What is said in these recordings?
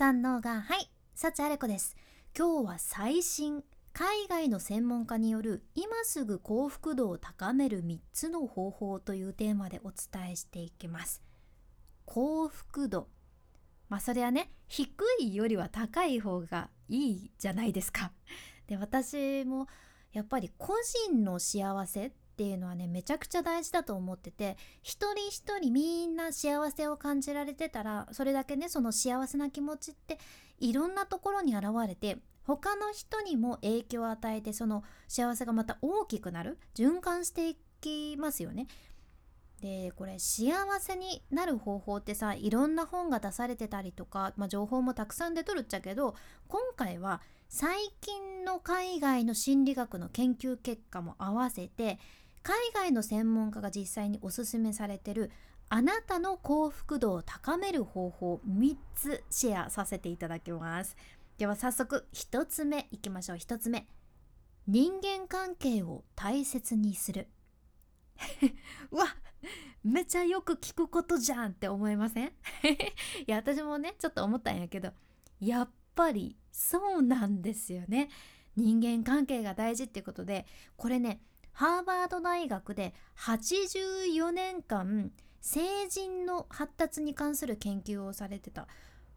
三能がはい幸あれ子です。今日は最新海外の専門家による今すぐ幸福度を高める3つの方法というテーマでお伝えしていきます。幸福度。まあそれはね低いよりは高い方がいいじゃないですか。で私もやっぱり個人の幸せっていうのはねめちゃくちゃ大事だと思ってて一人一人みんな幸せを感じられてたらそれだけねその幸せな気持ちっていろんなところに現れて他の人にも影響を与えてその幸せがまた大きくなる循環していきますよね。でこれ幸せになる方法ってさいろんな本が出されてたりとか、まあ、情報もたくさん出とるっちゃけど今回は最近の海外の心理学の研究結果も合わせて海外の専門家が実際におすすめされてるあなたの幸福度を高める方法3つシェアさせていただきます。では早速1つ目いきましょう。1つ目。人間関係を大切にする。うわめちゃよく聞くことじゃんって思いません？いや私もねちょっと思ったんやけどやっぱりそうなんですよね。人間関係が大事っていうことでこれねハーバード大学で84年間成人の発達に関する研究をされてた。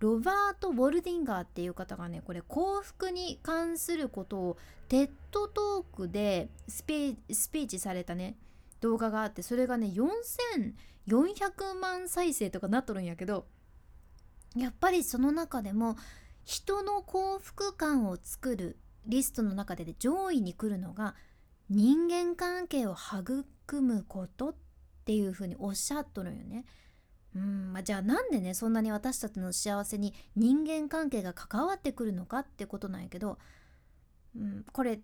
ロバート・ウォルディンガーっていう方がねこれ幸福に関することを TED Talk でスピーチされたね動画があってそれがね4400万再生とかなっとるんやけどやっぱりその中でも人の幸福感を作るリストの中でで上位に来るのが人間関係を育むことっていうふうにおっしゃっとるんよね。うんまあ、じゃあなんでねそんなに私たちの幸せに人間関係が関わってくるのかってことなんやけど、うん、これ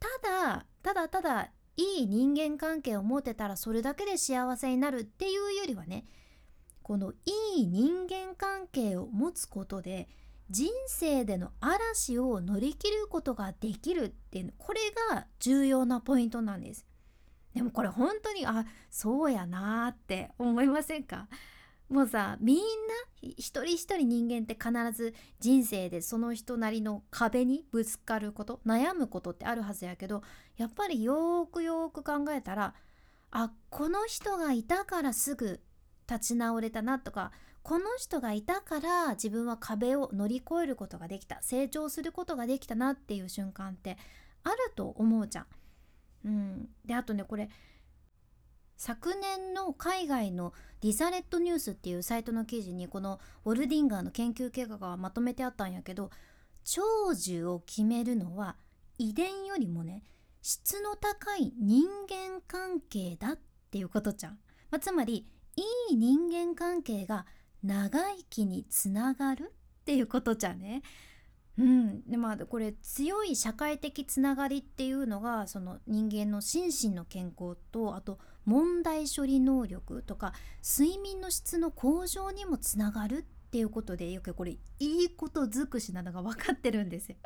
ただただただいい人間関係を持てたらそれだけで幸せになるっていうよりはねこのいい人間関係を持つことで人生での嵐を乗り切ることができるっていうこれが重要なポイントなんです。でもこれ本当にあそうやなーって思いませんか？もうさみんな一人一人人間って必ず人生でその人なりの壁にぶつかること悩むことってあるはずやけどやっぱりよくよく考えたらあこの人がいたからすぐ立ち直れたなとかこの人がいたから自分は壁を乗り越えることができた成長することができたなっていう瞬間ってあると思うじゃん。うん、であとねこれ昨年の海外のディザレットニュースっていうサイトの記事にこのウォルディンガーの研究結果がまとめてあったんやけど長寿を決めるのは遺伝よりもね質の高い人間関係だっていうことじゃん。まあ、つまりいい人間関係が長生きにつながるっていうことじゃね？うん、でまあこれ強い社会的つながりっていうのがその人間の心身の健康とあと問題処理能力とか睡眠の質の向上にもつながるっていうことでよくこれいいこと尽くしなのが分かってるんですよ。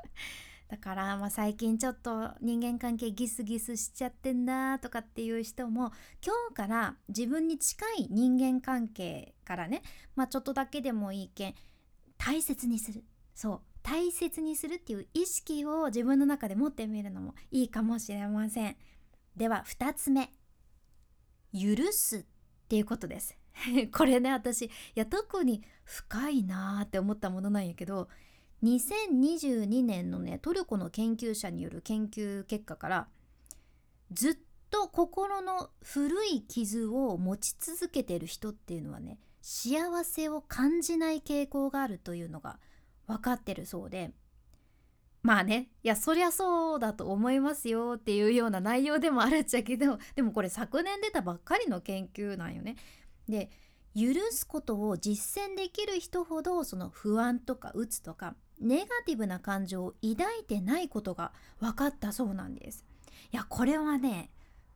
だから、まあ、最近ちょっと人間関係ギスギスしちゃってんなとかっていう人も今日から自分に近い人間関係からね、まあ、ちょっとだけでもいいけん大切にする。そう。大切にするっていう意識を自分の中で持ってみるのもいいかもしれません。では2つ目。許すっていうことです。これね私いや特に深いなーって思ったものなんやけど2022年のねトルコの研究者による研究結果からずっと心の古い傷を持ち続けてる人っていうのはね幸せを感じない傾向があるというのが分かってるそうでまあねいやそりゃそうだと思いますよっていうような内容でもあるっちゃけどでもこれ昨年出たばっかりの研究なんよね。で許すことを実践できる人ほどその不安とか鬱とかネガティブな感情を抱いてないことが分かったそうなんです。いやこれはね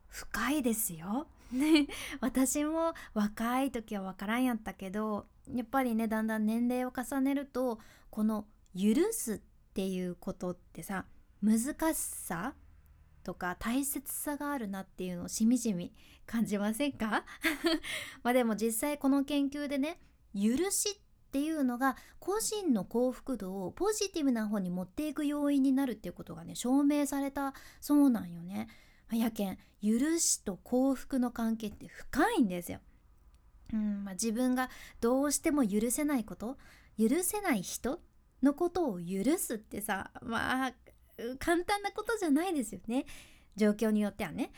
深いですよ。私も若い時は分からんやったけどやっぱりねだんだん年齢を重ねるとこの「許す」っていうことってさ難しさとか大切さがあるなっていうのをしみじみ感じませんか？まあでも実際この研究でね許しっていうのが個人の幸福度をポジティブな方に持っていく要因になるっていうことがね証明されたそうなんよね。やけん許しと幸福の関係って深いんですよ。うんまあ、自分がどうしても許せないこと許せない人のことを許すってさまあ簡単なことじゃないですよね状況によってはね。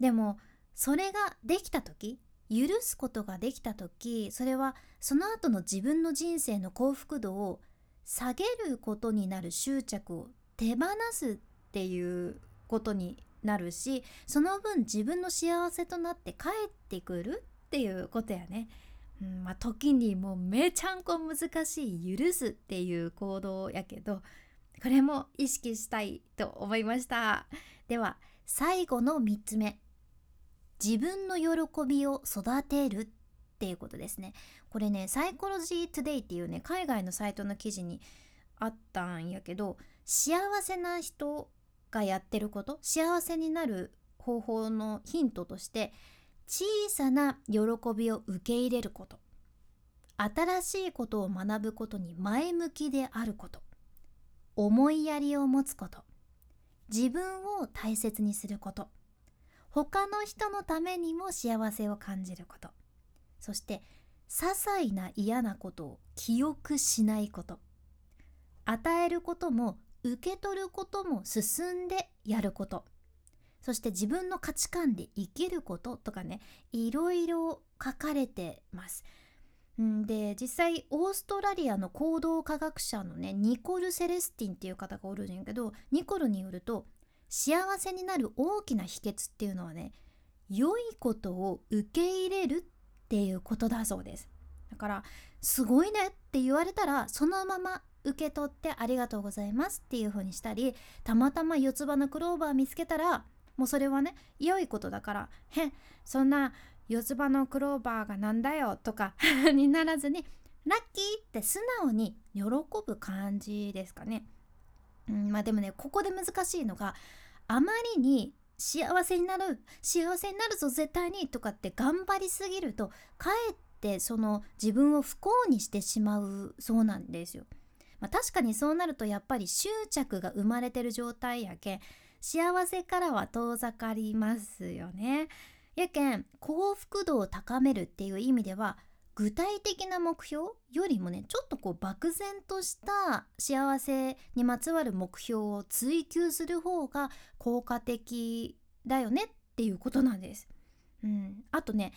でもそれができた時許すことができた時それはその後の自分の人生の幸福度を下げることになる執着を手放すっていうことになるしその分自分の幸せとなって帰ってくるっていうことやね。うんまあ、時にもうめちゃんこ難しい許すっていう行動やけどこれも意識したいと思いましたでは最後の3つ目自分の喜びを育てるっていうことですね。これねサイコロジートゥデイっていうね海外のサイトの記事にあったんやけど幸せな人がやってること幸せになる方法のヒントとして小さな喜びを受け入れること新しいことを学ぶことに前向きであること思いやりを持つこと自分を大切にすること他の人のためにも幸せを感じること。そして些細な嫌なことを記憶しないこと。与えることも受け取ることも進んでやること。そして自分の価値観で生きることとかねいろいろ書かれてます。で実際オーストラリアの行動科学者のねニコル・セレスティンっていう方がおるんやけどニコルによると幸せになる大きな秘訣っていうのはね良いことを受け入れるっていうことだそうですだからすごいねって言われたらそのまま受け取ってありがとうございますっていう風にしたりたまたま四つ葉のクローバー見つけたらもうそれはね良いことだからへそんな四つ葉のクローバーがなんだよとか にならずにラッキーって素直に喜ぶ感じですかね。うん、まあでもねここで難しいのがあまりに幸せになる幸せになるぞ絶対にとかって頑張りすぎるとかえってその自分を不幸にしてしまうそうなんですよ。まあ、確かにそうなるとやっぱり執着が生まれてる状態やけ幸せからは遠ざかりますよね。やけん幸福度を高めるっていう意味では具体的な目標よりもねちょっとこう漠然とした幸せにまつわる目標を追求する方が効果的だよねっていうことなんです。うん、あとね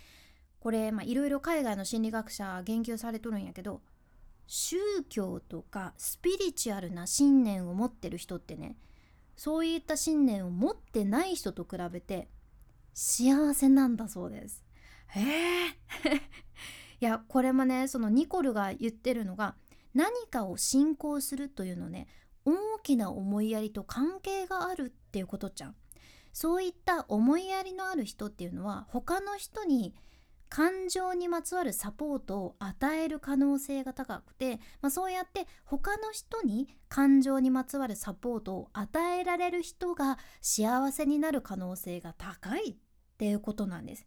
これいろいろ海外の心理学者言及されとるんやけど宗教とかスピリチュアルな信念を持ってる人ってねそういった信念を持ってない人と比べて幸せなんだそうです。えーいやこれもねそのニコルが言ってるのが何かを信仰するというのね大きな思いやりと関係があるっていうことじゃん。そういった思いやりのある人っていうのは他の人に感情にまつわるサポートを与える可能性が高くて、まあ、そうやって他の人に感情にまつわるサポートを与えられる人が幸せになる可能性が高いっていうことなんです。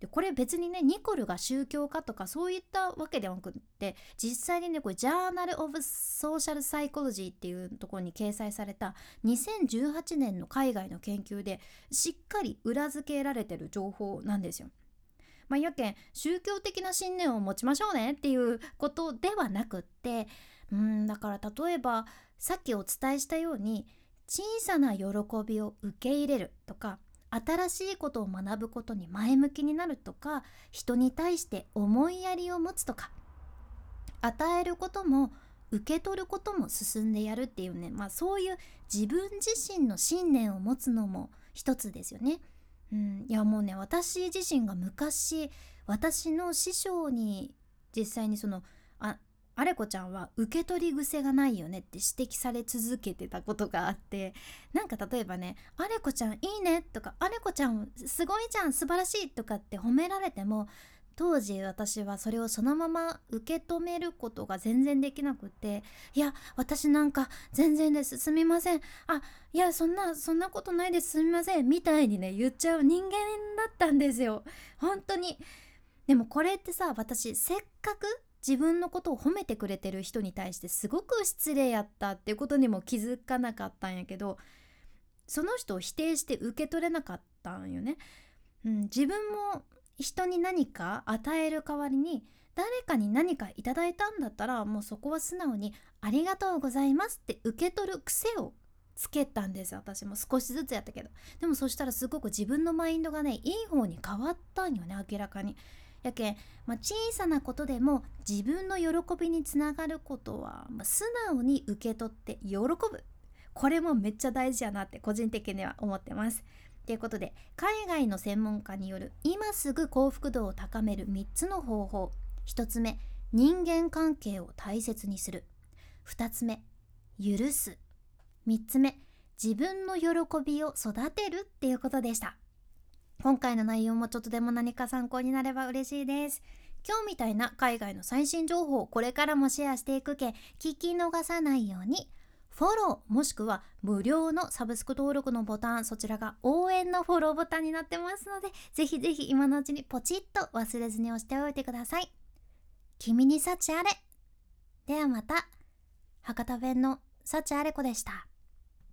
でこれ別にねニコルが宗教家とかそういったわけではなくって実際にねこれジャーナル・オブ・ソーシャル・サイコロジーっていうところに掲載された2018年の海外の研究でしっかり裏付けられてる情報なんですよ。まあ、やけん宗教的な信念を持ちましょうねっていうことではなくってうんだから例えばさっきお伝えしたように小さな喜びを受け入れるとか新しいことを学ぶことに前向きになるとか人に対して思いやりを持つとか与えることも受け取ることも進んでやるっていうね、まあ、そういう自分自身の信念を持つのも一つですよね。うん、いやもうね私自身が昔私の師匠に実際にそのあアレコちゃんは受け取り癖がないよねって指摘され続けてたことがあってなんか例えばね「アレコちゃんいいね」とか「アレコちゃんすごいじゃん素晴らしい」とかって褒められても当時私はそれをそのまま受け止めることが全然できなくて「いや私なんか全然ですすみません。あいやそんなそんなことないですすみません」みたいにね言っちゃう人間だったんですよ。本当に。でもこれってさ私せっかく自分のことを褒めてくれてる人に対してすごく失礼やったっていうことにも気づかなかったんやけどその人を否定して受け取れなかったんよね。うん、自分も人に何か与える代わりに誰かに何かいただいたんだったらもうそこは素直に「ありがとうございます」って受け取る癖をつけたんです私も少しずつやったけどでもそしたらすごく自分のマインドがねいい方に変わったんよね明らかに。やけん、まあ、小さなことでも自分の喜びにつながることは、まあ、素直に受け取って喜ぶ。これもめっちゃ大事やなって個人的には思ってます。ということで海外の専門家による今すぐ幸福度を高める3つの方法。1つ目人間関係を大切にする。2つ目許す。3つ目自分の喜びを育てるっていうことでした。今回の内容もちょっとでも何か参考になれば嬉しいです。今日みたいな海外の最新情報をこれからもシェアしていくけ聞き逃さないようにフォローもしくは無料のサブスク登録のボタンそちらが応援のフォローボタンになってますのでぜひぜひ今のうちにポチッと忘れずに押しておいてください。君に幸あれ。ではまた。博多弁の幸あれ子でした。